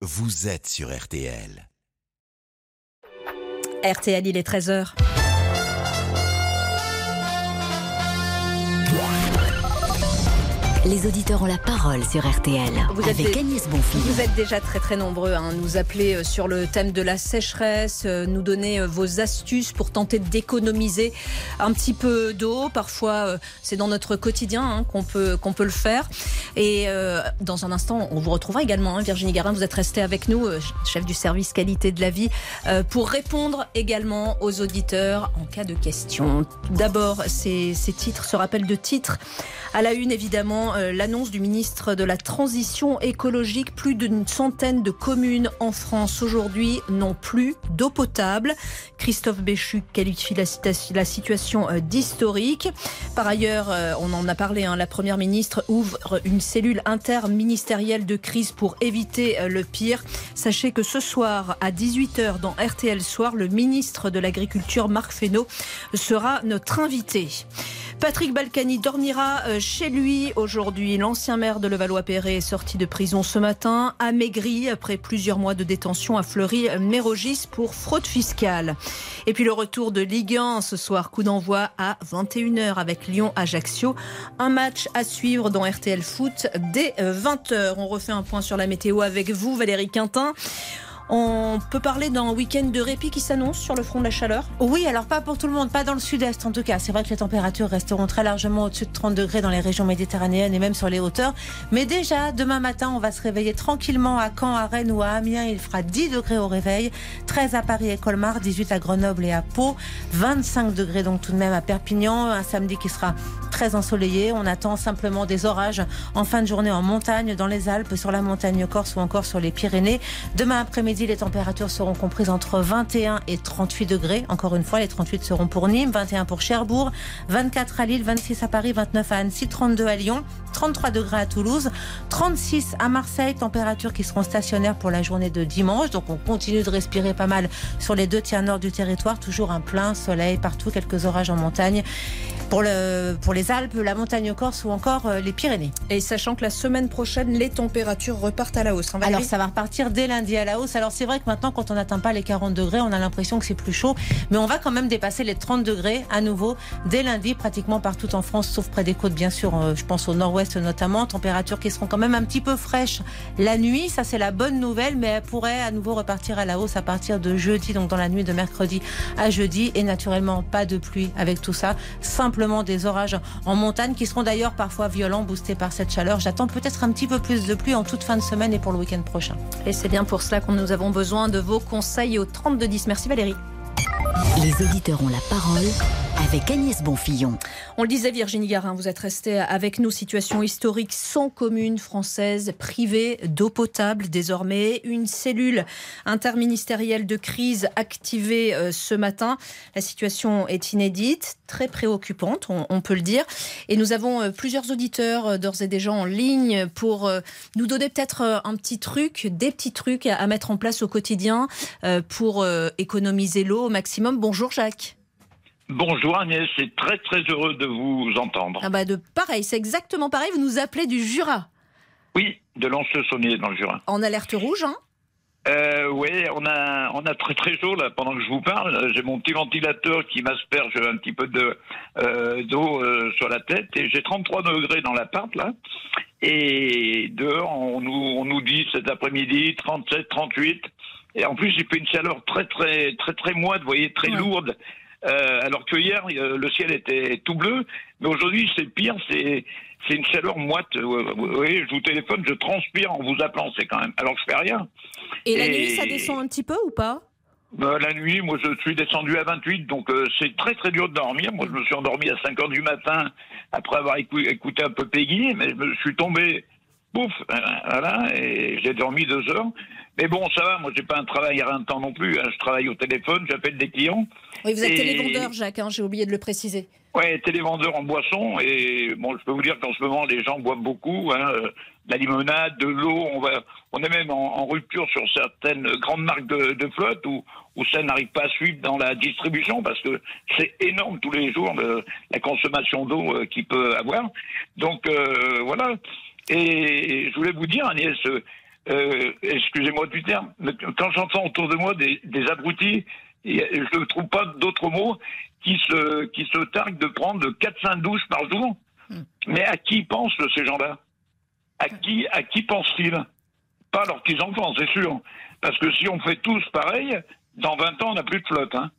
vous êtes sur RTL. RTL, il est 13h. Les auditeurs ont la parole sur RTL Vous avec des- Agnès Bonfils. Vous êtes déjà très très nombreux à nous appeler euh, sur le thème de la sécheresse, euh, nous donner euh, vos astuces pour tenter d'économiser un petit peu d'eau. Parfois, c'est dans notre quotidien hein, qu'on peut qu'on peut le faire. Et euh, dans un instant, on vous retrouvera également, hein, Virginie Garin. Vous êtes restée avec nous, chef du service qualité de la vie, euh, pour répondre également aux auditeurs en cas de questions. D'abord, ces, ces titres se rappellent de titres. À la une, évidemment, l'annonce du ministre de la Transition écologique. Plus d'une centaine de communes en France aujourd'hui n'ont plus d'eau potable. Christophe Béchu qualifie la, situation euh, d'historique. Par ailleurs, euh, on en a parlé, hein, la Première ministre ouvre une cellule interministérielle de crise pour éviter euh, le pire. Sachez que ce soir, à 18h dans RTL Soir, le ministre de l'Agriculture, Marc Fesneau, sera notre invité. Patrick Balkany dormira euh, chez lui aujourd'hui. L'ancien maire de Levallois-Perret est sorti de prison ce matin, amaigri après plusieurs mois de détention à Fleury-Mérogis pour fraude fiscale. Et puis le retour de Ligue 1 ce soir, coup d'envoi à 21h avec Lyon-Ajaccio. Un match à suivre dans RTL Foot dès 20h. On refait un point sur la météo avec vous, Valérie Quintin. On peut parler d'un week-end de répit qui s'annonce sur le front de la chaleur? Oui, alors pas pour tout le monde, pas dans le sud-est en tout cas. C'est vrai que les températures resteront très largement au-dessus de 30 degrés dans les régions méditerranéennes et même sur les hauteurs. Mais déjà, demain matin, on va se réveiller tranquillement à Caen, à Rennes ou à Amiens. Il fera 10 degrés au réveil, 13 à Paris et Colmar, 18 à Grenoble et à Pau, 25 degrés donc tout de même à Perpignan. Un samedi qui sera très ensoleillé. On attend simplement des orages en fin de journée en montagne, dans les Alpes, sur la montagne corse ou encore sur les Pyrénées. Demain après-midi, les températures seront comprises entre 21 et 38 degrés. Encore une fois, les 38 seront pour Nîmes, 21 pour Cherbourg, 24 à Lille, 26 à Paris, 29 à Annecy, 32 à Lyon, 33 degrés à Toulouse, 36 à Marseille, températures qui seront stationnaires pour la journée de dimanche. Donc on continue de respirer pas mal sur les deux tiers nord du territoire. Toujours un plein soleil partout, quelques orages en montagne. Pour, le, pour les Alpes, la montagne corse ou encore euh, les Pyrénées. Et sachant que la semaine prochaine, les températures repartent à la hausse. hein, Alors ça va repartir dès lundi à la hausse. Alors c'est vrai que maintenant quand on n'atteint pas les 40 degrés, on a l'impression que c'est plus chaud, mais on va quand même dépasser les 30 degrés à nouveau dès lundi pratiquement partout en France, sauf près des côtes bien sûr. euh, Je pense au nord-ouest notamment. Températures qui seront quand même un petit peu fraîches la nuit. Ça c'est la bonne nouvelle, mais elles pourraient à nouveau repartir à la hausse à partir de jeudi, donc dans la nuit de mercredi à jeudi. Et naturellement pas de pluie avec tout ça. Simplement des orages en montagne qui seront d'ailleurs parfois violents, boostés par cette chaleur. J'attends peut-être un petit peu plus de pluie en toute fin de semaine et pour le week-end prochain. Et c'est bien pour cela que nous avons besoin de vos conseils au 3210. Merci Valérie. Les auditeurs ont la parole avec Agnès Bonfillon. On le disait Virginie Garin, vous êtes restée avec nous. Situation historique sans commune française privée d'eau potable désormais. Une cellule interministérielle de crise activée euh, ce matin. La situation est inédite, très préoccupante, on, peut le dire. Et nous avons euh, plusieurs auditeurs euh, d'ores et déjà en ligne pour nous donner peut-être un petit truc, des petits trucs à, mettre en place au quotidien pour économiser l'eau au maximum. Bonjour Jacques. Bonjour Agnès, c'est très très heureux de vous entendre. Ah bah de pareil, c'est exactement pareil. Vous nous appelez du Jura, Oui, de Lons-le-Saunier dans le Jura. en alerte rouge. Hein? Euh, oui, on a on a très très chaud là pendant que je vous parle. J'ai mon petit ventilateur qui m'asperge un petit peu de euh, d'eau euh, sur la tête et j'ai 33 degrés dans l'appart là. Et dehors on nous on nous dit cet après-midi 37, 38. Et en plus il fait une chaleur très très très très moite, vous voyez, très Ouais. lourde. Euh, alors que hier euh, le ciel était tout bleu, mais aujourd'hui c'est pire, c'est c'est une chaleur moite. Euh, Vous voyez, je vous téléphone, je transpire en vous appelant, c'est quand même. Alors que je fais rien. Et la nuit, ça descend un petit peu ou pas? Euh, la nuit, moi, je suis descendu à 28, donc euh, c'est très très dur de dormir. Moi, je me suis endormi à 5 heures du matin après avoir écou- écouté un peu Peggy, mais je me suis tombé, pouf, euh, voilà, et j'ai dormi deux heures. Mais bon, ça va, moi, j'ai pas un travail à rien de temps non plus. hein. Je travaille au téléphone, j'appelle des clients. Oui, vous êtes Et- télévendeur, Jacques, hein, j'ai oublié de le préciser. Ouais, télévendeur en boisson et bon, je peux vous dire qu'en ce moment les gens boivent beaucoup, hein, de la limonade, de l'eau. On va, on est même en, en rupture sur certaines grandes marques de, de flotte où, où ça n'arrive pas à suivre dans la distribution parce que c'est énorme tous les jours le- la consommation d'eau euh, qu'il peut avoir. Donc euh, voilà. Et je voulais vous dire, Agnès, euh, excusez-moi du terme, mais quand j'entends autour de moi des, des abrutis, et je ne trouve pas d'autres mots qui se, qui se targuent de prendre 4-5 douches par jour. Mais à qui pensent ces gens-là? À qui, à qui pensent-ils? Pas à leurs petits-enfants, c'est sûr. Parce que si on fait tous pareil, dans 20 ans, on n'a plus de flotte. hein.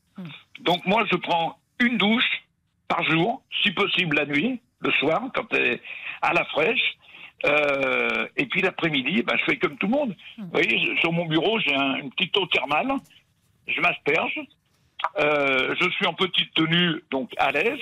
Donc moi, je prends une douche par jour, si possible la nuit, le soir, quand elle est à la fraîche. Euh, et puis l'après-midi, ben, je fais comme tout le monde. Vous voyez, sur mon bureau, j'ai un, une petite eau thermale. Je m'asperge. Euh, je suis en petite tenue, donc à l'aise.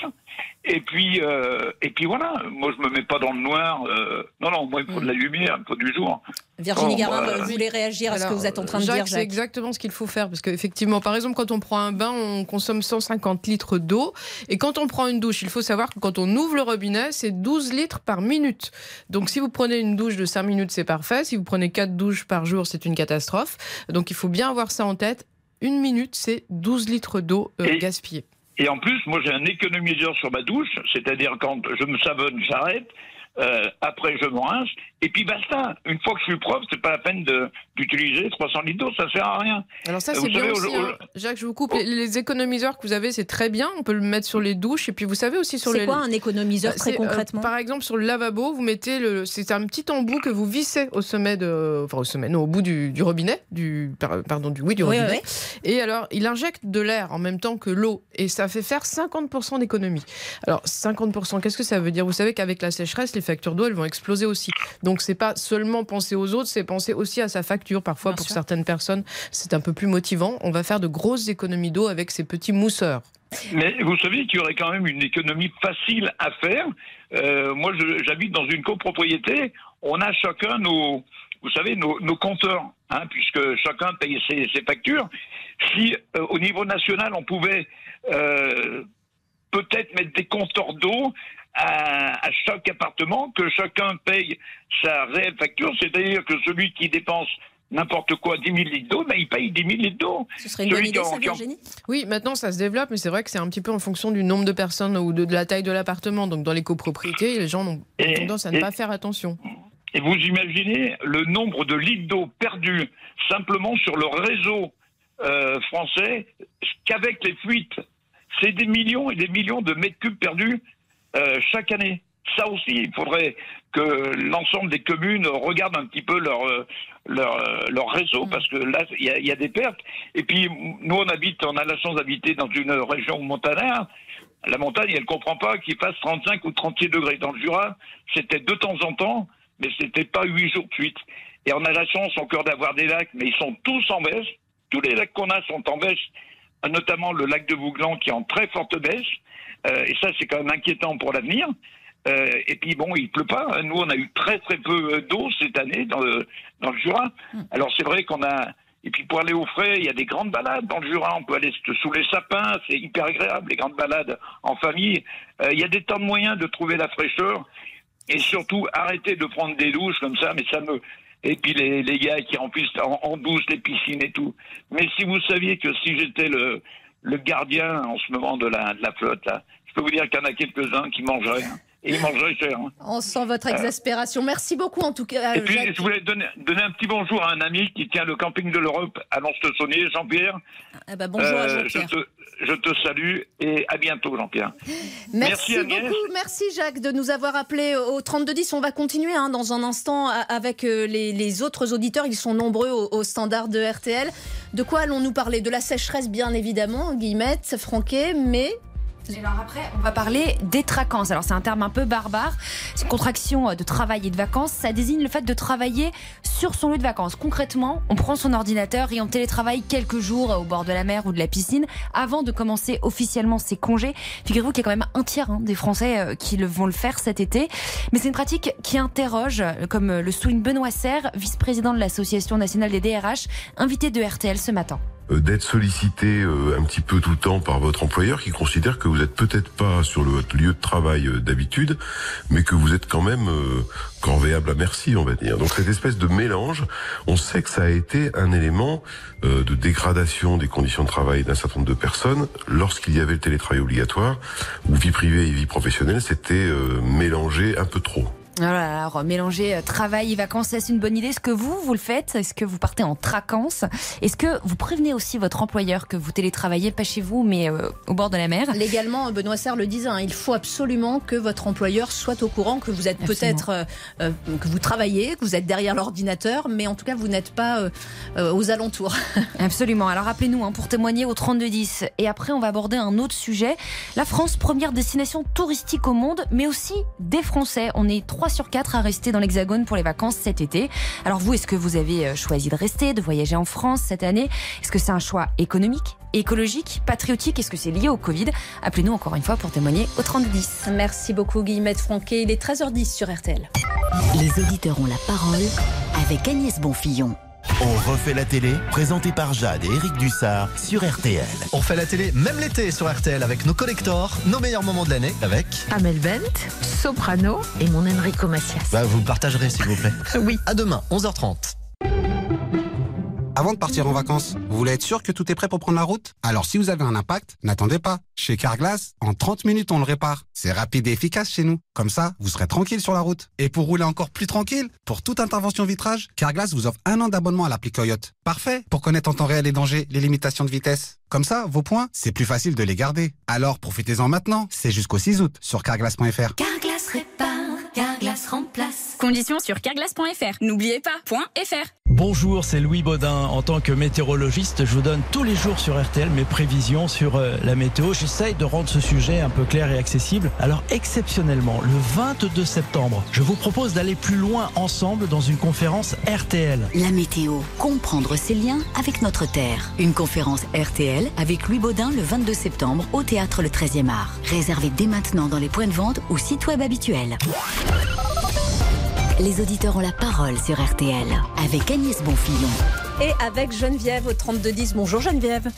Et puis, euh, et puis voilà. Moi, je me mets pas dans le noir. euh, non, non. Moi, il me faut de la lumière, il me faut du jour. Virginie Oh, Garin, vous voulez réagir à ce que vous êtes en train de Jacques, dire, C'est exactement ce qu'il faut faire. Parce qu'effectivement, par exemple, quand on prend un bain, on consomme 150 litres d'eau. Et quand on prend une douche, il faut savoir que quand on ouvre le robinet, c'est 12 litres par minute. Donc si vous prenez une douche de 5 minutes, c'est parfait. Si vous prenez 4 douches par jour, c'est une catastrophe. Donc il faut bien avoir ça en tête. Une minute, c'est 12 litres d'eau euh, Et- gaspillée. Et en plus, moi, j'ai un économiseur sur ma douche, c'est-à-dire quand je me savonne, j'arrête. Euh, après, je me rince. Et puis basta. Une fois que je suis propre, c'est pas la peine d'utiliser 300 litres d'eau, ça sert à rien. Alors ça, Vous c'est bien savez, aussi. au- hein. Jacques, je vous coupe. Les, les économiseurs que vous avez, c'est très bien. On peut le mettre sur les douches. Et puis, vous savez aussi sur C'est les... quoi un économiseur Bah, très c'est, euh, concrètement Par exemple, sur le lavabo, vous mettez le, c'est un petit embout que vous vissez au sommet de, enfin au sommet, non, au bout du, du robinet, du, par- pardon, du oui, du Oui, robinet. oui, Et alors, il injecte de l'air en même temps que l'eau, et ça fait faire 50% d'économie. Alors, 50%, qu'est-ce que ça veut dire? Vous savez qu'avec la sécheresse, les factures d'eau, elles vont exploser aussi. Donc, c'est pas seulement penser aux autres, c'est penser aussi à sa facture. Parfois, Bien pour sûr. certaines personnes, c'est un peu plus motivant. On va faire de grosses économies d'eau avec ces petits mousseurs. Mais vous savez qu'il y aurait quand même une économie facile à faire. Euh, moi, j'habite dans une copropriété. On a chacun nos, vous savez, nos, nos compteurs, hein, puisque chacun paye ses, ses factures. Si euh, au niveau national, on pouvait euh, peut-être mettre des compteurs d'eau à, à chaque appartement, que chacun paye sa réelle facture, c'est-à-dire que celui qui dépense n'importe quoi 10 000 litres d'eau, ben, il paye 10 000 litres d'eau. Ce serait une bonne idée, ça, Virginie? Oui, maintenant ça se développe, mais c'est vrai que c'est un petit peu en fonction du nombre de personnes ou de, de la taille de l'appartement. Donc dans les copropriétés, les gens ont Et- tendance à ne et- pas faire attention. Et vous imaginez le nombre de litres d'eau perdus simplement sur le réseau euh, français qu'avec les fuites. C'est des millions et des millions de mètres cubes perdus euh, chaque année. Ça aussi, il faudrait que l'ensemble des communes regardent un petit peu leur euh, leur, euh, leur réseau parce que là, il y a, il y a des pertes. Et puis, nous, on habite, on a la chance d'habiter dans une région montanaire. La montagne, elle comprend pas qu'il fasse 35 ou 36 degrés. Dans le Jura, c'était de temps en temps, mais c'était pas huit jours de suite. Et on a la chance encore d'avoir des lacs, mais ils sont tous en baisse. Tous les lacs qu'on a sont en baisse, notamment le lac de Vouglan qui est en très forte baisse. Euh, et ça, c'est quand même inquiétant pour l'avenir. Euh, et puis bon, il pleut pas. Nous, on a eu très très peu euh, d'eau cette année dans le, dans le Jura. Alors c'est vrai qu'on a. Et puis pour aller au frais, il y a des grandes balades dans le Jura. On peut aller sous les sapins, c'est hyper agréable, les grandes balades en famille. Euh, il y a des tas de moyens de trouver la fraîcheur et surtout arrêter de prendre des douches comme ça. Mais ça me et puis les, les gars qui remplissent en, en douce les piscines et tout. Mais si vous saviez que si j'étais le, le gardien en ce moment de la, de la flotte, là, peux vous dire qu'il y en a quelques-uns qui mangeraient. hein. Et ils mangeraient cher. hein. On sent votre exaspération. Merci beaucoup en tout cas. Et puis, Jacques. je voulais donner, donner un petit bonjour à un ami qui tient le camping de l'Europe à Lons-le-Saunier, Jean-Pierre. Eh ben, bonjour à Euh, je, Jean-Pierre. te, je te salue et à bientôt, Jean-Pierre. Merci, Merci, beaucoup, merci Jacques de nous avoir appelé au 3210. On va continuer hein, dans un instant avec euh, les, les autres auditeurs. Ils sont nombreux au, au standard de RTL. De quoi allons-nous parler? De la sécheresse, bien évidemment, Guillemette, Franquet, mais alors après, on va parler détraquance. Alors c'est un terme un peu barbare. C'est une contraction euh, de travail et de vacances. Ça désigne le fait de travailler sur son lieu de vacances. Concrètement, on prend son ordinateur et on télétravaille quelques jours euh, au bord de la mer ou de la piscine avant de commencer officiellement ses congés. Figurez-vous qu'il y a quand même un tiers hein, des Français euh, qui vont le faire cet été. Mais c'est une pratique qui interroge, comme le souligne Benoît Serre, vice-président de l'Association nationale des DRH, invité de RTL ce matin. Euh, d'être sollicité euh, un petit peu tout le temps par votre employeur qui considère que vous êtes peut-être pas sur le, votre lieu de travail euh, d'habitude, mais que vous êtes quand même corvéable à merci, on va dire. Donc cette espèce de mélange, on sait que ça a été un élément de dégradation des conditions de travail d'un certain nombre de personnes lorsqu'il y avait le télétravail obligatoire, où vie privée et vie professionnelle s'étaient mélangées un peu trop. Alors mélanger euh, travail et vacances, c'est une bonne idée? Est-ce que vous, vous le faites? Est-ce que vous partez en tracances Est-ce que vous prévenez aussi votre employeur que vous télétravaillez, pas chez vous, mais euh, au bord de la mer? Légalement, Benoît Serre le disait, hein, il faut absolument que votre employeur soit au courant que vous êtes peut-être, euh, euh, que vous travaillez, que vous êtes derrière l'ordinateur, mais en tout cas, vous n'êtes pas euh, aux alentours. Absolument. Alors appelez-nous hein, pour témoigner au 3210. Et après, on va aborder un autre sujet. La France, première destination touristique au monde, mais aussi des Français. On est 3 sur 4 à rester dans l'Hexagone pour les vacances cet été. Alors vous, est-ce que vous avez euh, choisi de rester, de voyager en France cette année? Est-ce que c'est un choix économique écologique, patriotique? Est-ce que c'est lié au Covid? Appelez-nous encore une fois pour témoigner au 3210. Merci beaucoup, Guillemette Franquet. Il est 13h10 sur RTL. Les auditeurs ont la parole avec Agnès Bonfillon. On refait la télé, présenté par Jade et Eric Dussard sur RTL. On refait la télé même l'été sur RTL avec nos collectors, nos meilleurs moments de l'année avec. Amel Bent, soprano et mon Enrico Macias. Bah, vous partagerez s'il vous plaît. Oui. À demain, 11h30. Avant de partir en vacances, vous voulez être sûr que tout est prêt pour prendre la route? Alors si vous avez un impact, n'attendez pas. Chez Carglass, en 30 minutes on le répare. C'est rapide et efficace chez nous. Comme ça, vous serez tranquille sur la route. Et pour rouler encore plus tranquille, pour toute intervention vitrage, Carglass vous offre un an d'abonnement à l'appli Coyote. Parfait pour connaître en temps réel les dangers, les limitations de vitesse. Comme ça, vos points, c'est plus facile de les garder. Alors profitez-en maintenant, c'est jusqu'au 6 août sur carglass.fr. Carglass remplace. Conditions sur carglass.fr. N'oubliez pas, .fr. Bonjour, c'est Louis Baudin. En tant que météorologiste, je vous donne tous les jours sur RTL mes prévisions sur euh, la météo. J'essaye de rendre ce sujet un peu clair et accessible. Alors exceptionnellement, le 22 septembre, je vous propose d'aller plus loin ensemble dans une conférence RTL. La météo, comprendre ses liens avec notre terre. Une conférence RTL avec Louis Baudin le 22 septembre au théâtre le 13e art. Réservé dès maintenant dans les points de vente ou site web habituels. Les auditeurs ont la parole sur RTL avec Agnès Bonfillon. Et avec Geneviève au 3210. Bonjour Geneviève.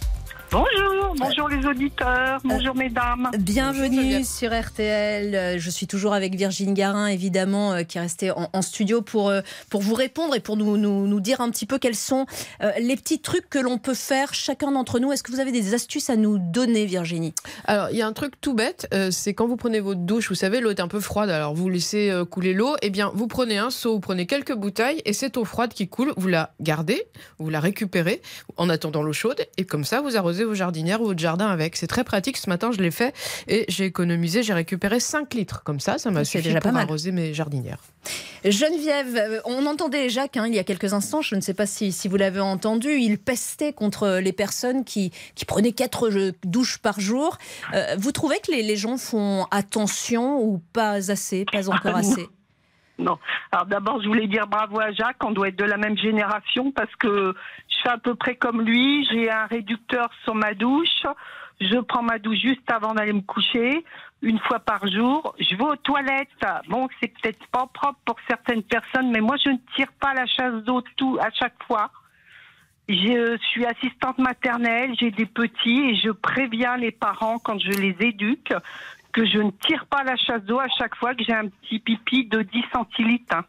Bonjour, bonjour les auditeurs, bonjour mesdames. Bienvenue sur RTL. Euh, Je suis toujours avec Virginie Garin, évidemment, euh, qui est restée en, en studio pour, euh, pour vous répondre et pour nous, nous, nous dire un petit peu quels sont euh, les petits trucs que l'on peut faire chacun d'entre nous. Est-ce que vous avez des astuces à nous donner, Virginie? Alors, il y a un truc tout bête, euh, c'est quand vous prenez votre douche, vous savez, l'eau est un peu froide, alors vous laissez euh, couler l'eau, et bien vous prenez un seau, vous prenez quelques bouteilles, et cette eau froide qui coule, vous la gardez, vous la récupérez en attendant l'eau chaude, et comme ça vous arrosez vos jardinières ou votre jardin avec. C'est très pratique, ce matin je l'ai fait, et j'ai économisé, j'ai récupéré 5 litres, comme ça, ça m'a suffi déjà pas pour mal. arroser mes jardinières. Geneviève, euh, on entendait Jacques hein, il y a quelques instants, je ne sais pas si, si vous l'avez entendu, il pestait contre les personnes qui, qui prenaient quatre euh, douches par jour. Euh, vous trouvez que les, les gens font attention ou pas assez, pas encore Ah, assez? Non. Alors d'abord, je voulais dire bravo à Jacques, on doit être de la même génération parce que je fais à peu près comme lui, j'ai un réducteur sur ma douche, je prends ma douche juste avant d'aller me coucher, une fois par jour, je vais aux toilettes. Bon, c'est peut-être pas propre pour certaines personnes, mais moi je ne tire pas la chasse d'eau tout à chaque fois. Je suis assistante maternelle, j'ai des petits et je préviens les parents quand je les éduque que je ne tire pas la chasse d'eau à chaque fois que j'ai un petit pipi de 10 centilitres. hein.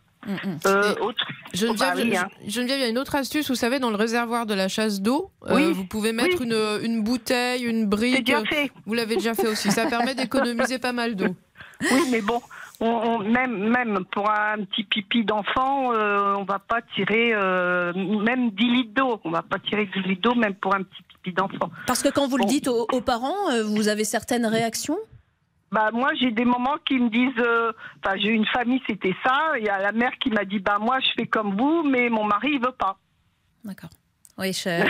Euh, autre... Geneviève, Bah hein. Il y a une autre astuce, vous savez, dans le réservoir de la chasse d'eau, euh, Oui, vous pouvez mettre oui. une, une bouteille, une brique. déjà fait. Vous l'avez déjà fait aussi. Ça permet d'économiser pas mal d'eau. Oui, mais bon, on, on- même, même pour un petit pipi d'enfant, euh, on va pas tirer euh, même 10 litres d'eau. On va pas tirer 10 litres d'eau même pour un petit pipi d'enfant. Parce que quand vous le dites aux, aux parents, euh, vous avez certaines réactions? Bah moi j'ai des moments qui me disent, euh, enfin j'ai une famille c'était ça. Il y a la mère qui m'a dit bah moi je fais comme vous, mais mon mari il veut pas. D'accord. Oui, je-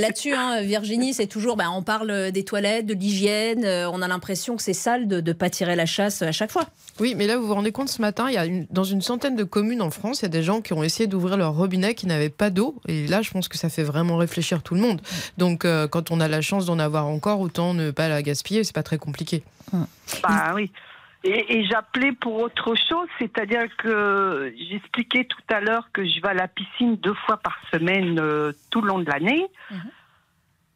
là-dessus, hein, Virginie, c'est toujours, bah, on parle des toilettes, de l'hygiène, euh, on a l'impression que c'est sale de ne pas tirer la chasse à chaque fois. Oui, mais là, vous vous rendez compte, ce matin, il y a une- dans une centaine de communes en France, il y a des gens qui ont essayé d'ouvrir leur robinet qui n'avaient pas d'eau. Et là, je pense que ça fait vraiment réfléchir tout le monde. Donc, euh, quand on a la chance d'en avoir encore, autant ne pas la gaspiller, c'est pas très compliqué. Bah oui. Et, et j'appelais pour autre chose, c'est-à-dire que j'expliquais tout à l'heure que je vais à la piscine deux fois par semaine euh, tout le long de l'année.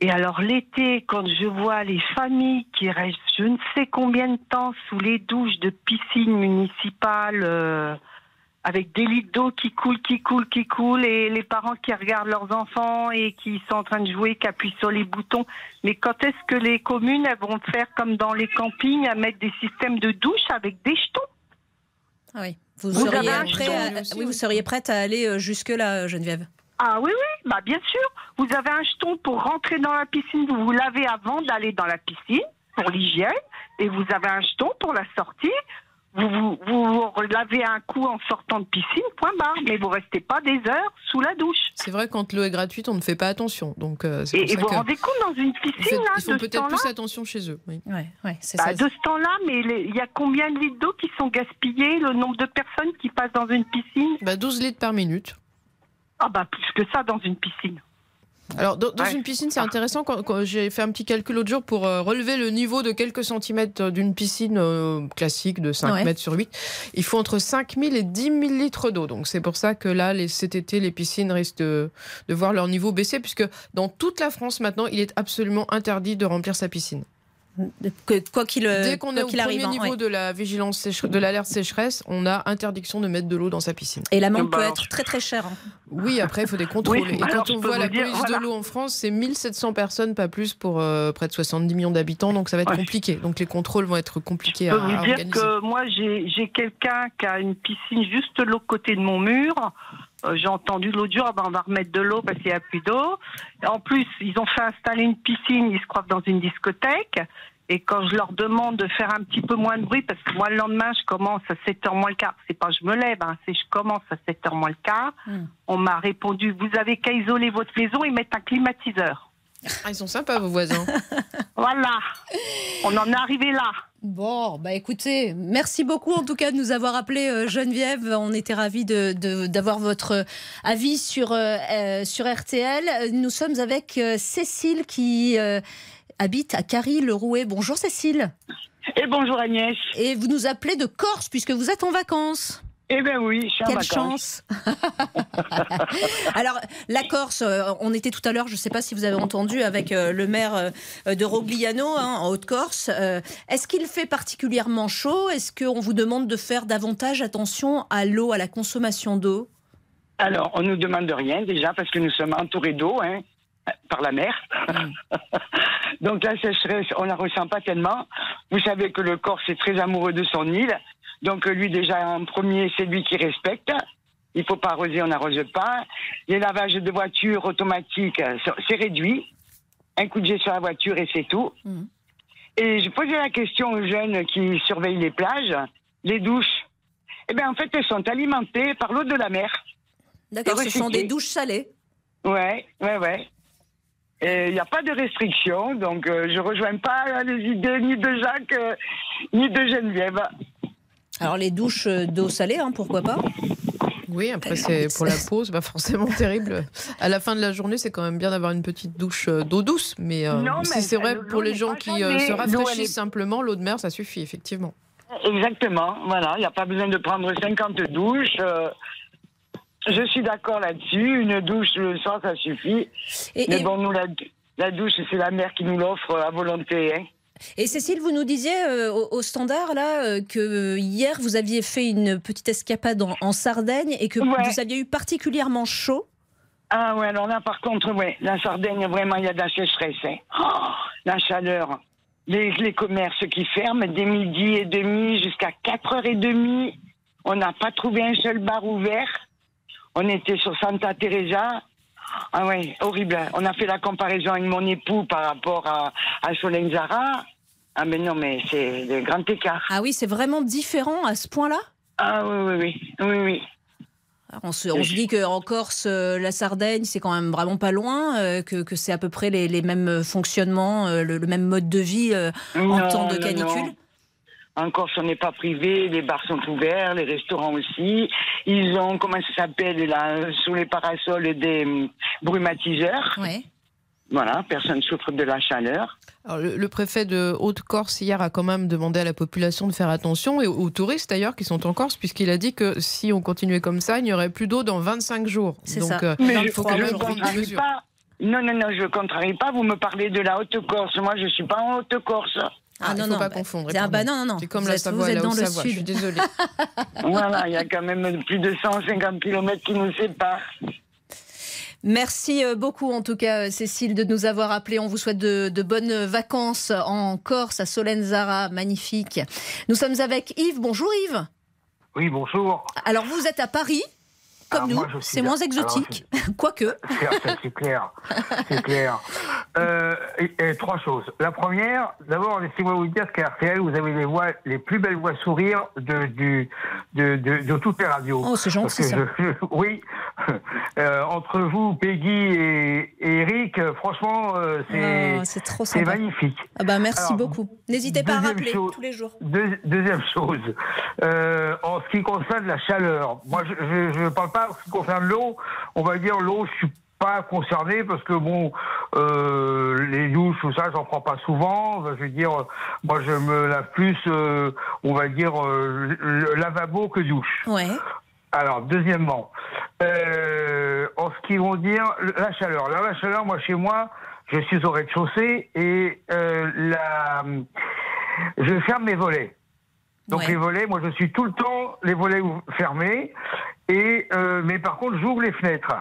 Et alors l'été, quand je vois les familles qui restent je ne sais combien de temps sous les douches de piscine municipale, euh, avec des litres d'eau qui coulent, qui coulent, qui coulent, et les parents qui regardent leurs enfants et qui sont en train de jouer, qui appuient sur les boutons. Mais quand est-ce que les communes elles vont faire comme dans les campings, à mettre des systèmes de douche avec des jetons? Ah oui. Vous, Vous seriez avez un prêt jeton à- oui, vous seriez prête à aller euh, jusque-là, Geneviève? Ah oui, oui, bah bien sûr. Vous avez un jeton pour rentrer dans la piscine, vous vous lavez avant d'aller dans la piscine, pour l'hygiène, et vous avez un jeton pour la sortie. Vous vous, vous lavez un coup en sortant de piscine, point barre. Mais vous restez pas des heures sous la douche. C'est vrai, quand l'eau est gratuite, on ne fait pas attention. Donc, euh, Et, pour et ça vous que- rendez compte dans une piscine, là, ils font de ce peut-être plus attention chez eux. Oui. Ouais, ouais, c'est Bah, ça. de ce temps-là, mais il y a combien de litres d'eau qui sont gaspillés Le nombre de personnes qui passent dans une piscine? Bah, 12 litres par minute. Ah bah plus que ça dans une piscine. Alors, dans, dans Ouais. une piscine, c'est intéressant. Quand, quand j'ai fait un petit calcul l'autre jour pour euh, relever le niveau de quelques centimètres d'une piscine euh, classique de 5 Ouais. mètres sur 8, il faut entre 5 000 et 10 000 litres d'eau. Donc, c'est pour ça que là, les, cet été, les piscines risquent de, de voir leur niveau baisser, puisque dans toute la France, maintenant, il est absolument interdit de remplir sa piscine. Que- quoi qu'il euh, Dès qu'on est quoi au premier arrive, hein, niveau ouais. de la vigilance de l'alerte sécheresse, on a interdiction de mettre de l'eau dans sa piscine. Et l'amende Bah, peut être très très chère. hein. Oui, après, il faut des contrôles. Oui, et quand on voit la dire, police voilà. de l'eau en France, c'est 1700 personnes, pas plus, pour euh, près de 70 millions d'habitants. Donc ça va être Ouais. compliqué. Donc les contrôles vont être compliqués Je à, peux à vous dire organiser. que moi, j'ai j'ai quelqu'un qui a une piscine juste de l'autre côté de mon mur. Euh, j'ai entendu l'autre jour, ah ben, on va remettre de l'eau parce qu'il n'y a plus d'eau. En plus, ils ont fait installer une piscine, ils se croient dans une discothèque. Et quand je leur demande de faire un petit peu moins de bruit, parce que moi, le lendemain, je commence à 7h moins le quart. C'est pas je me lève, hein, c'est je commence à 7h moins le quart. Hmm. On m'a répondu, vous avez qu'à isoler votre maison et mettre un climatiseur. Ah, ils sont sympas, vos voisins. Voilà. On en est arrivé là. Bon, bah écoutez, merci beaucoup en tout cas de nous avoir appelé euh, Geneviève. On était ravis de- de- d'avoir votre avis sur, euh, euh, sur RTL. Nous sommes avec Cécile qui euh, habite à Carry-le-Rouet. Bonjour Cécile. Et bonjour Agnès. Et vous nous appelez de Corse puisque vous êtes en vacances. Eh bien oui, je suis en Quelle vacances. chance Alors, la Corse, euh, on était tout à l'heure, je ne sais pas si vous avez entendu, avec euh, le maire euh, de Rogliano, hein, en Haute-Corse. Est-ce qu'il fait particulièrement chaud? Est-ce qu'on vous demande de faire davantage attention à l'eau, à la consommation d'eau? Alors, on nous demande rien déjà parce que nous sommes entourés d'eau hein, par la mer. Donc la sécheresse, on la ressent pas tellement. Vous savez que le Corse est très amoureux de son île. Donc euh, lui déjà en premier, c'est lui qui respecte. Il faut pas arroser, on n'arrose pas. Les lavages de voitures automatiques, euh, c'est réduit. Un coup de jet sur la voiture et c'est tout. Et je posais la question aux jeunes qui surveillent les plages, les douches. Eh bien, en fait, elles sont alimentées par l'eau de la mer. D'accord, ce sont des douches salées. Ouais, ouais, ouais. Il n'y a pas de restriction, donc euh, je rejoins pas les idées ni de Jacques euh, ni de Geneviève. Alors, les douches euh, d'eau salée, hein, pourquoi pas Oui, après, c'est pour la peau, c'est pas forcément terrible. À la fin de la journée, c'est quand même bien d'avoir une petite douche euh, d'eau douce. Mais, euh, Non, si c'est vrai, l'eau pour les gens qui euh, se rafraîchissent est- simplement, l'eau de mer, ça suffit, effectivement. Exactement, voilà, il n'y a pas besoin de prendre 50 douches. euh, je suis d'accord là-dessus, une douche le soir, ça suffit. Et- Mais et- bon, nous, la, la douche, c'est la mer qui nous l'offre à volonté. Hein. Et Cécile, vous nous disiez euh, au, au standard là euh, que hier vous aviez fait une petite escapade en, en Sardaigne et que Ouais. vous aviez eu particulièrement chaud. Ah ouais, alors là, par contre, ouais, la Sardaigne, vraiment, il y a de la sécheresse. hein. Oh, la chaleur. Les, les commerces qui ferment dès midi et demi jusqu'à 4h30. On n'a pas trouvé un seul bar ouvert. On était sur Santa Teresa. Ah ouais, horrible. On a fait la comparaison avec mon époux par rapport à, à Solenzara. Ah mais non, mais c'est le grand écart. Ah oui, c'est vraiment différent à ce point-là? Ah oui, oui, oui. oui, oui. Alors, On se, on se dit qu'en Corse, euh, la Sardaigne, c'est quand même vraiment pas loin, euh, que, que c'est à peu près les, les mêmes fonctionnements, euh, le, le même mode de vie en Non, temps de non, canicule. non. En Corse, on n'est pas privé, les bars sont ouverts, les restaurants aussi. Ils ont, comment ça s'appelle, là, sous les parasols, des hum, brumatiseurs. Ouais. Voilà, personne souffre de la chaleur. Alors, le, le préfet de Haute-Corse hier a quand même demandé à la population de faire attention et aux, aux touristes d'ailleurs qui sont en Corse puisqu'il a dit que si on continuait comme ça, il n'y aurait plus d'eau dans 25 jours. C'est Donc ça. euh, Mais il je faut ne quand même prendre des contrarie mesures. pas. Non, non, non, je ne contrarie pas. Vous me parlez de la Haute-Corse. Moi, je ne suis pas en Haute-Corse. Ah, il non, faut non, pas bah, confondre. c'est- ah, bah, non, non, non. C'est comme Vous la êtes- Savoie vous êtes dans le Haute-Savoie. Je suis sud. désolée. voilà, il y a quand même plus de 150 km qui nous séparent. Merci euh, beaucoup en tout cas euh, Cécile de nous avoir appelé. On vous souhaite de, de bonnes vacances en Corse à Solenzara, magnifique. Nous sommes avec Yves. Bonjour Yves. Oui, bonjour. Alors vous êtes à Paris comme Alors, nous, je c'est moins exotique, quoique. C'est clair, c'est clair. Euh, et, et trois choses. La première, d'abord, laissez-moi vous dire qu'à RTL, vous avez les voix, les plus belles voix sourires de, du, de, de, de toutes les radios. Oh, c'est gentil, Parce que je- oui, Euh, entre vous, Peggy et, et Eric, franchement, euh, c'est Oh, sympa. magnifique. Ah bah merci Alors, beaucoup. N'hésitez pas à rappeler chose- tous les jours. Deux- deuxième chose, en ce qui concerne la chaleur, moi je ne parle pas en ce qui concerne l'eau, on va dire l'eau, je suis pas concerné parce que bon, euh, les douches, tout ça, j'en prends pas souvent. Je veux dire, moi je me lave plus, euh, on va dire, euh, le lavabo que douche. Ouais. Alors, deuxièmement, en ce qui vont dire la chaleur. Alors, la chaleur, moi, chez moi, je suis au rez-de-chaussée et la, je ferme mes volets. Donc, les volets, moi, je suis tout le temps les volets fermés. Et, euh, mais par contre, j'ouvre les fenêtres.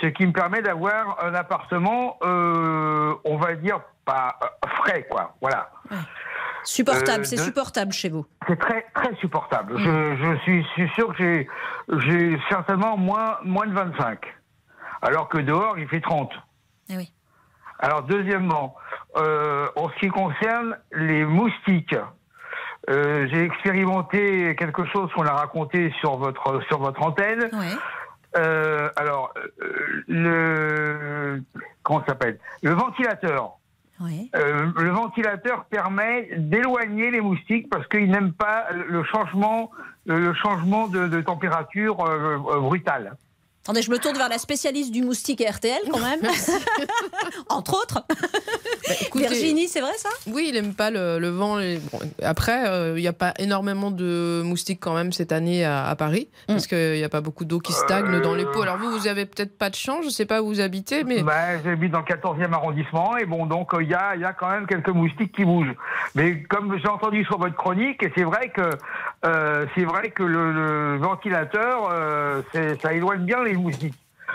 Ce qui me permet d'avoir un appartement, euh, on va dire, pas euh, frais, quoi. Voilà. Supportable, Euh, c'est de- supportable chez vous. C'est très très supportable. Je, je suis, suis sûr que j'ai j'ai certainement moins moins de 25. Alors que dehors, il fait 30. Eh oui. Alors deuxièmement, euh, en ce qui concerne les moustiques, euh, j'ai expérimenté quelque chose qu'on a raconté sur votre sur votre antenne. Euh, alors euh, le comment s'appelle? Le ventilateur. Euh, le ventilateur permet d'éloigner les moustiques parce qu'ils n'aiment pas le changement, le changement de, de température euh, euh, brutal. Attendez, je me tourne vers la spécialiste du moustique et RTL quand même. Entre autres. Virginie, c'est vrai ça? Oui, il aime pas le, le vent. bon, après, euh, il n'y a pas énormément de moustiques quand même cette année à, à Paris, Mm. parce qu'il n'y a pas beaucoup d'eau qui stagne dans les pots. Alors vous, vous avez peut-être pas de chance, je sais pas où vous habitez, mais Bah, J'habite dans le 14e arrondissement et bon, donc euh, il y, a, il y a quand même quelques moustiques qui bougent. Mais comme j'ai entendu sur votre chronique, et c'est vrai que euh, c'est vrai que le, le ventilateur, euh, ça éloigne bien les moustiques.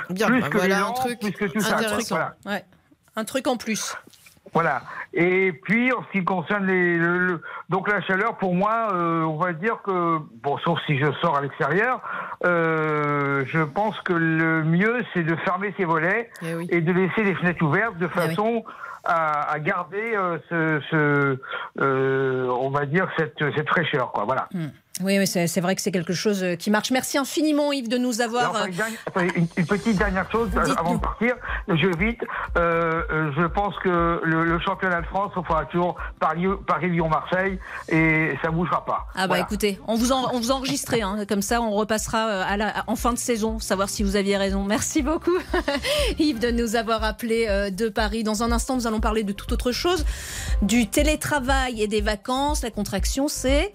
Bien, plus bah que voilà les un lampes, truc plus que tout ça. intéressant. Voilà. Ouais. Un truc en plus. Voilà. Et puis, en ce qui concerne les, le- le- donc la chaleur, pour moi, euh, on va dire que, bon, sauf si je sors à l'extérieur, euh, je pense que le mieux, c'est de fermer ses volets Eh et de laisser les fenêtres ouvertes de façon à, à garder euh, ce, ce, euh, on va dire, cette, cette fraîcheur, quoi. Voilà. Oui, oui c'est c'est vrai que c'est quelque chose euh, qui marche. Merci infiniment Yves de nous avoir. Alors, euh, une, petite dernière chose euh, avant de partir, je vite. Euh, je pense que le, le championnat de France, on fera toujours Paris, Paris, Lyon, Marseille, et ça bougera pas. Ah bah Voilà. écoutez, on vous, en, on vous enregistrez, hein, comme ça on repassera à la, en fin de saison, savoir si vous aviez raison. Merci beaucoup Yves de nous avoir appelé de Paris. Dans un instant, nous allons parler de toute autre chose, du télétravail et des vacances. La contraction, c'est...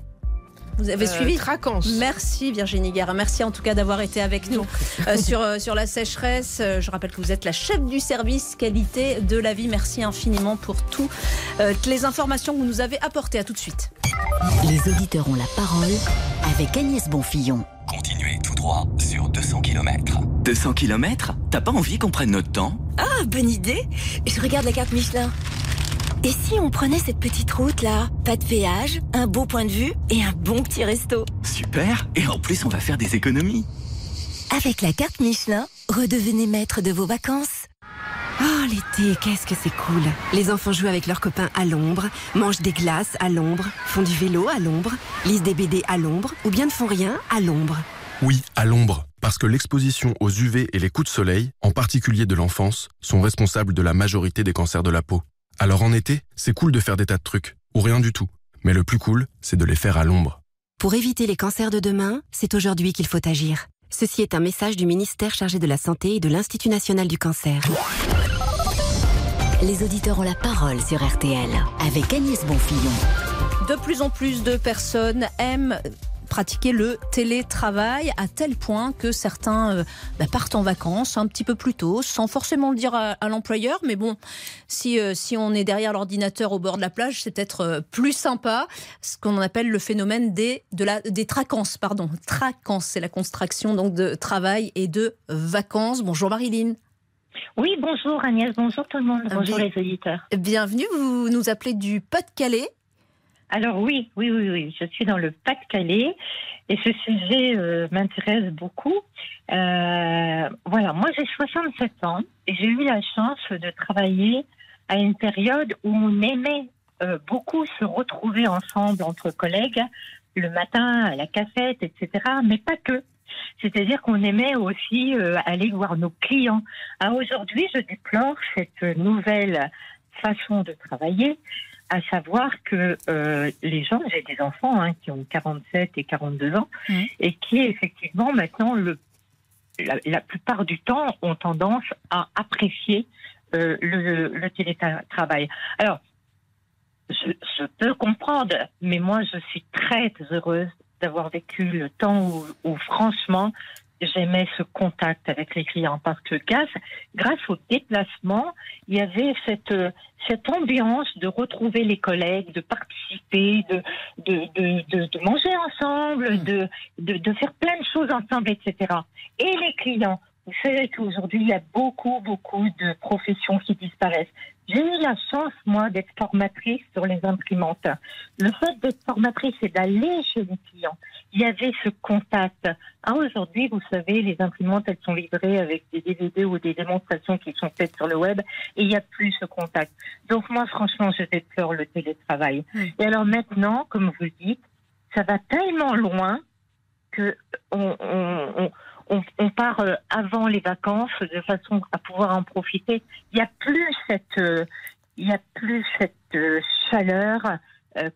Vous avez Euh, suivi Traquance. Merci Virginie Guerra. Merci en tout cas d'avoir été avec nous euh, sur, euh, sur la sécheresse. Euh, je rappelle que vous êtes la chef du service qualité de la vie. Merci infiniment pour toutes les informations que vous nous avez apportées. À tout de suite. Les auditeurs ont la parole avec Agnès Bonfillon. Continuez tout droit sur 200 km. 200 km T'as pas envie qu'on prenne notre temps? Ah, bonne idée Je regarde la carte Michelin. Et si on prenait cette petite route là Pas de péage, un beau point de vue et un bon petit resto. Super Et en plus, on va faire des économies. Avec la carte Michelin, redevenez maître de vos vacances. Oh, l'été, qu'est-ce que c'est cool. Les enfants jouent avec leurs copains à l'ombre, mangent des glaces à l'ombre, font du vélo à l'ombre, lisent des BD à l'ombre ou bien ne font rien à l'ombre. Oui, à l'ombre, parce que l'exposition aux UV et les coups de soleil, en particulier de l'enfance, sont responsables de la majorité des cancers de la peau. Alors en été, c'est cool de faire des tas de trucs, ou rien du tout. Mais le plus cool, c'est de les faire à l'ombre. Pour éviter les cancers de demain, c'est aujourd'hui qu'il faut agir. Ceci est un message du ministère chargé de la Santé et de l'Institut national du cancer. Les auditeurs ont la parole sur RTL avec Agnès Bonfillon. De plus en plus de personnes aiment pratiquer le télétravail à tel point que certains euh, bah, partent en vacances un petit peu plus tôt sans forcément le dire à, à l'employeur. Mais bon si, euh, si on est derrière l'ordinateur au bord de la plage c'est peut-être euh, plus sympa ce qu'on appelle le phénomène des, de la, des tracances pardon. Tracances c'est la contraction donc de travail et de vacances. Bonjour Marilyn. Oui, bonjour Agnès, bonjour tout le monde, bonjour Bien- les auditeurs. Bienvenue, vous nous appelez du Pas-de-Calais Alors oui, oui, oui, oui, je suis dans le Pas-de-Calais et ce sujet euh, m'intéresse beaucoup. Euh, voilà, moi j'ai 67 ans et j'ai eu la chance de travailler à une période où on aimait euh, beaucoup se retrouver ensemble entre collègues le matin à la cafette, etc. Mais pas que. C'est-à-dire qu'on aimait aussi euh, aller voir nos clients. Ah, Aujourd'hui, je déplore cette nouvelle façon de travailler, à savoir que euh, les gens, j'ai des enfants hein, qui ont 47 et 42 ans, et qui effectivement maintenant, le, la, la plupart du temps, ont tendance à apprécier euh, le, le télétravail. Alors, je, je peux comprendre, mais moi, je suis très heureuse d'avoir vécu le temps où, où, franchement, j'aimais ce contact avec les clients parce que grâce, grâce au déplacement, il y avait cette, cette ambiance de retrouver les collègues, de participer, de, de, de, de, de manger ensemble, de, de, de faire plein de choses ensemble, etc. Et les clients, vous savez qu'aujourd'hui, il y a beaucoup, beaucoup de professions qui disparaissent. J'ai eu la chance, moi, d'être formatrice sur les imprimantes. Le fait d'être formatrice et d'aller chez les clients, il y avait ce contact. Ah, aujourd'hui, vous savez, les imprimantes, elles sont livrées avec des DVD ou des démonstrations qui sont faites sur le web et il n'y a plus ce contact. Donc, moi, franchement, je déplore le télétravail. Et alors maintenant, comme vous le dites, ça va tellement loin que on, on, on on, on, part euh, avant les vacances de façon à pouvoir en profiter. Il n'y a plus cette, euh, il y a plus cette euh, chaleur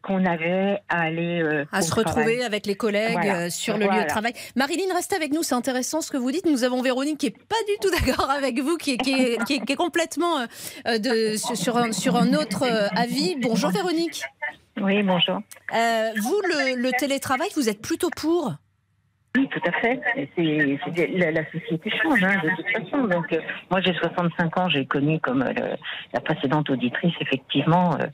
qu'on avait à aller euh, à se retrouver avec les collègues Voilà. euh, sur le lieu de travail. Marilyn, restez avec nous, c'est intéressant ce que vous dites. Nous avons Véronique qui est pas du tout d'accord avec vous, qui est, qui est, qui est- qui est complètement euh, de, sur, un, sur un autre avis. Bonjour Véronique. Oui, bonjour. Vous, le, le télétravail, vous êtes plutôt pour Oui, tout à fait. C'est- c'est- la, la société change, hein, de toute façon. Donc, euh, moi, j'ai 65 ans, j'ai connu, comme euh, le- la précédente auditrice, effectivement, euh,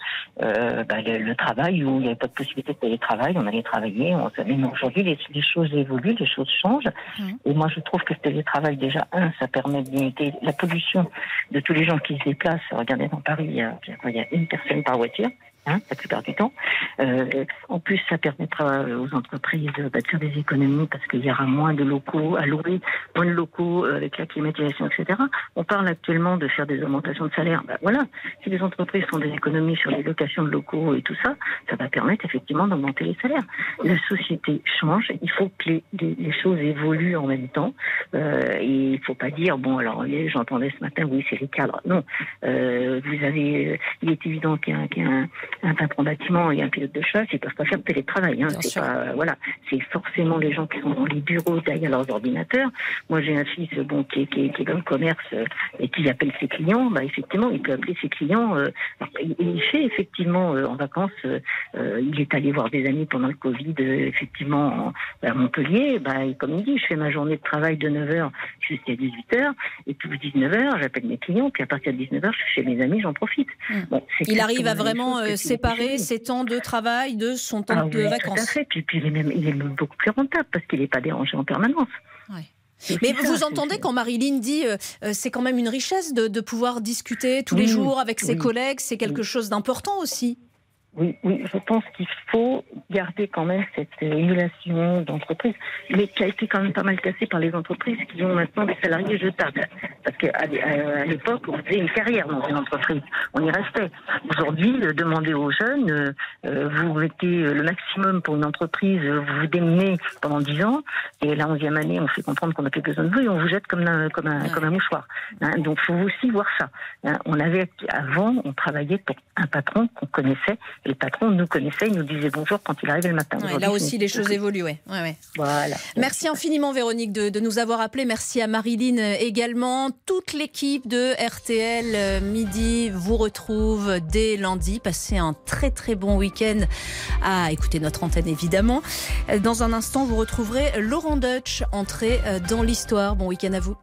euh, bah, le, le travail où il n'y avait pas de possibilité de télétravail. On allait travailler. On, mais aujourd'hui, les, les choses évoluent, les choses changent. Et moi, je trouve que ce télétravail, déjà, un, ça permet de limiter la pollution de tous les gens qui se déplacent. Regardez, dans Paris, il y a, il y a une personne par voiture. Hein, la plupart du temps. Euh, en plus, ça permettra aux entreprises de faire des économies parce qu'il y aura moins de locaux à louer, moins de locaux euh, avec la climatisation, etc. On parle actuellement de faire des augmentations de salaire. Bah, voilà, si les entreprises font des économies sur les locations de locaux et tout ça, ça va permettre effectivement d'augmenter les salaires. La société change, il faut que les, choses évoluent en même temps. Euh, et il ne faut pas dire, bon, alors j'entendais ce matin, oui, c'est les cadres. Non, euh, vous avez, euh, il est évident qu'il y a, y a un, un patron bâtiment et un pilote de chasse, ils peuvent pas faire de télétravail. Hein. C'est pas, euh, voilà, c'est forcément les gens qui sont dans les bureaux derrière leurs ordinateurs. Moi, j'ai un fils bon qui, est- qui, est- qui est dans le commerce euh, et qui appelle ses clients. Bah, effectivement, il peut appeler ses clients. euh, alors, il, fait effectivement euh, en vacances. euh, euh, il est allé voir des amis pendant le Covid, euh, effectivement en- à Montpellier. Bah, et comme il dit, je fais ma journée de travail de 9h jusqu'à 18h et puis 19h, j'appelle mes clients. Puis à partir de 19h, je suis chez mes amis, j'en profite. Bon, c'est Il arrive à vraiment séparer ses temps de travail de son temps ah de oui, Tout à vacances. fait. Puis, puis il, est même, il est même beaucoup plus rentable parce qu'il n'est pas dérangé en permanence. Mais ça, vous entendez quand Marilyn dit euh, euh, c'est quand même une richesse de, de pouvoir discuter tous les jours avec ses oui. collègues, c'est quelque chose d'important aussi. Oui, oui, je pense qu'il faut garder quand même cette euh, émulation d'entreprise, mais qui a été quand même pas mal cassée par les entreprises qui ont maintenant des salariés jetables. Parce qu'à l'époque, on faisait une carrière dans une entreprise, on y restait. Aujourd'hui, euh, demandez aux jeunes, euh, vous mettez le maximum pour une entreprise, vous vous démenez pendant 10 ans, et la 11e année, on fait comprendre qu'on n'a plus besoin de vous et on vous jette comme un, comme un, comme un mouchoir. Hein, donc, faut aussi voir ça. Hein, on avait, avant, on travaillait pour un patron qu'on connaissait, et le patron nous connaissait, il nous disait bonjour quand il arrivait le matin. Ouais, là aussi, les choses évoluent. Ouais. Ouais. Voilà. Merci infiniment, Véronique, de, de nous avoir appelés. Merci à Marilyn euh, également. Toute l'équipe de RTL euh, Midi vous retrouve dès lundi. Passez un très très bon week-end à écouter notre antenne, évidemment. Euh, Dans un instant, vous retrouverez Laurent Deutsch, entré euh, dans l'histoire. Bon week-end à vous.